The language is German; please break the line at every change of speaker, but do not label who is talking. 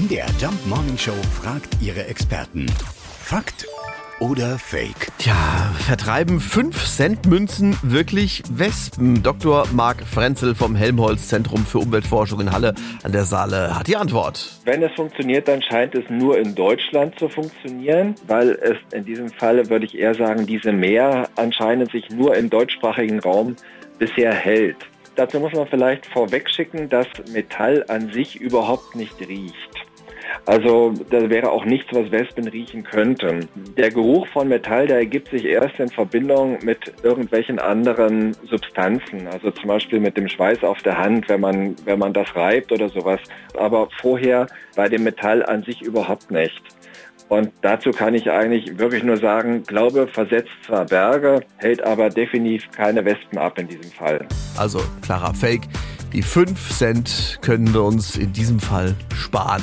MDR Jump Morning Show fragt ihre Experten. Fakt oder Fake?
Tja, vertreiben 5 Cent Münzen wirklich Wespen? Dr. Marc Frenzel vom Helmholtz Zentrum für Umweltforschung in Halle an der Saale hat die Antwort.
Wenn es funktioniert, dann scheint es nur in Deutschland zu funktionieren, weil es in diesem Falle, würde ich eher sagen, diese Mehr anscheinend sich nur im deutschsprachigen Raum bisher hält. Dazu muss man vielleicht vorwegschicken, dass Metall an sich überhaupt nicht riecht. Also das wäre auch nichts, was Wespen riechen könnten. Der Geruch von Metall, der ergibt sich erst in Verbindung mit irgendwelchen anderen Substanzen, also zum Beispiel mit dem Schweiß auf der Hand, wenn man, wenn man das reibt oder sowas. Aber vorher bei dem Metall an sich überhaupt nicht. Und dazu kann ich eigentlich wirklich nur sagen, Glaube versetzt zwar Berge, hält aber definitiv keine Wespen ab in diesem Fall.
Also klarer Fake. Die 5 Cent können wir uns in diesem Fall sparen.